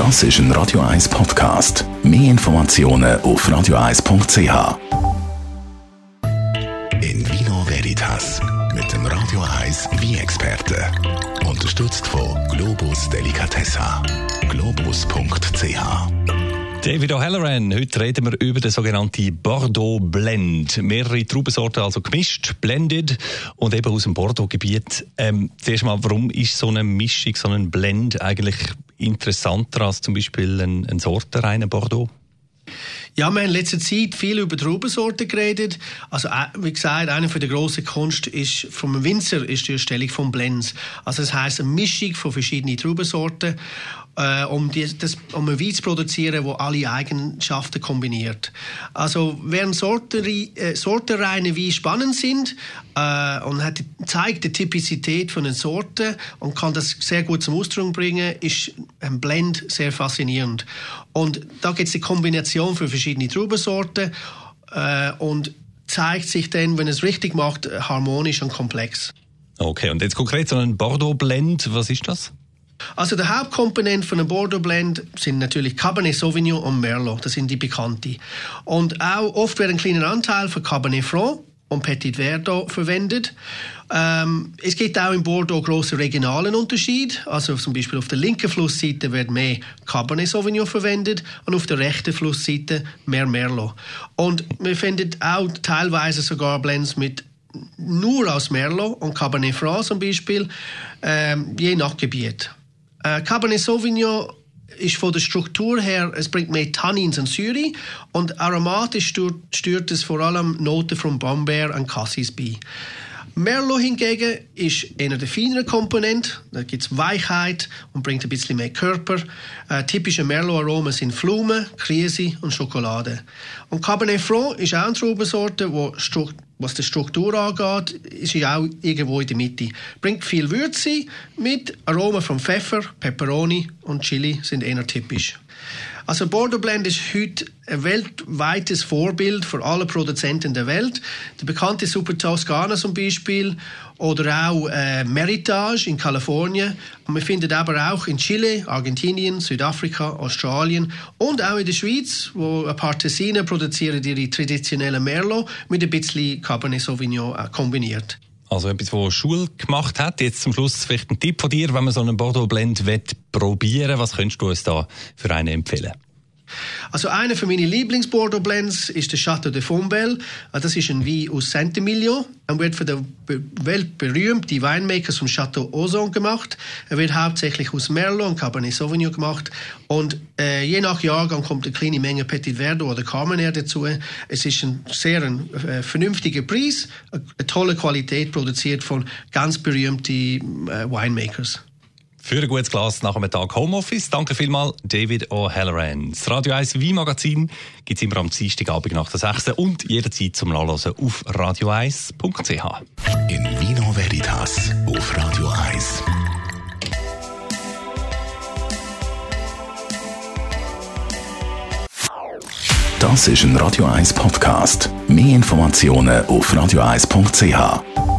Das ist ein Radio 1 Podcast. Mehr Informationen auf radio1.ch. In Vino Veritas mit dem Radio 1 wie experte Unterstützt von Globus Delicatessa. Globus.ch David O'Halloran, heute reden wir über den sogenannten Bordeaux Blend. Mehrere Traubensorten also gemischt, blended und eben aus dem Bordeaux-Gebiet. Ähm, zuerst mal, warum ist so eine Mischung, so ein Blend eigentlich interessanter als zum Beispiel ein, ein sortenreiner Bordeaux? Ja, wir haben in letzter Zeit viel über Traubensorten geredet. Also, äh, wie gesagt, eine der grossen Kunst ist, vom Winzer ist die Erstellung von Blends. Also, das heisst, eine Mischung von verschiedenen Traubensorten äh, um, die, das, um ein Wein zu produzieren, wo alle Eigenschaften kombiniert. Also während Sortenreine äh, Sortenreine Wein spannend sind äh, und hat, zeigt die Typizität von den Sorten und kann das sehr gut zum Ausdruck bringen, ist ein Blend sehr faszinierend. Und da gibt es die Kombination für Traubensorten äh, und zeigt sich dann, wenn es richtig macht, harmonisch und komplex. Okay, und jetzt konkret so ein Bordeaux Blend, was ist das? Also der Hauptkomponent von einem Bordeaux Blend sind natürlich Cabernet Sauvignon und Merlot. Das sind die bekannten. Und auch oft wird ein kleiner Anteil von Cabernet Franc und Petit Verdot verwendet. Ähm, es gibt auch in Bordeaux große regionalen Unterschied. Also zum Beispiel auf der linken Flussseite wird mehr Cabernet Sauvignon verwendet und auf der rechten Flussseite mehr Merlot. Und wir finden auch teilweise sogar Blends mit nur aus Merlot und Cabernet Franc zum Beispiel, ähm, je nach Gebiet. Äh, Cabernet Sauvignon ist von der Struktur her, es bringt mehr Tannins und Syri und aromatisch stört, stört es vor allem Noten von Brombeer und Cassis bei. Merlot hingegen ist einer der feineren Komponenten. Da gibt es Weichheit und bringt ein bisschen mehr Körper. Äh, typische Merlot-Aromen sind Blumen, Krise und Schokolade. Und Cabernet Franc ist auch eine Traubensorte, wo was die Struktur angeht, ist sie auch irgendwo in der Mitte. Bringt viel Würze mit, Aromen von Pfeffer, Peperoni und Chili sind eher typisch. Also Bordeaux Blend ist heute ein weltweites Vorbild für alle Produzenten der Welt. Der bekannte Super Toscana zum Beispiel oder auch äh, Meritage in Kalifornien. Und man findet aber auch in Chile, Argentinien, Südafrika, Australien und auch in der Schweiz, wo ein paar Tessiner produzieren ihre traditionellen Merlot mit ein bisschen Cabernet Sauvignon äh, kombiniert. Also etwas, was Schule gemacht hat. Jetzt zum Schluss vielleicht ein Tipp von dir, wenn man so einen Bordeaux Blend probieren Was könntest du uns da für einen empfehlen? Also einer von meinen Lieblings-Bordeaux Blends ist der Chateau de Fombelle. Ah, das ist ein Wein aus Saint-Emilion und wird von der weltberühmten Winemakers vom Chateau Ozon gemacht. Er wird hauptsächlich aus Merlot und Cabernet Sauvignon gemacht und äh, je nach Jahrgang kommt eine kleine Menge Petit Verdot oder Carmenère dazu. Es ist ein sehr ein, äh, vernünftiger Preis, eine, eine, tolle Qualität produziert von ganz berühmten äh, Winemakers. Für ein gutes Glas nach einem Tag Homeoffice. Danke vielmals, David O'Halloran. Das Radio 1 Wein-Magazin gibt es immer am Dienstagabend nach der 6. und jederzeit zum Nachlesen auf radio1.ch. In Vino Veritas auf Radio 1. Das ist ein Radio 1 Podcast. Mehr Informationen auf radio1.ch.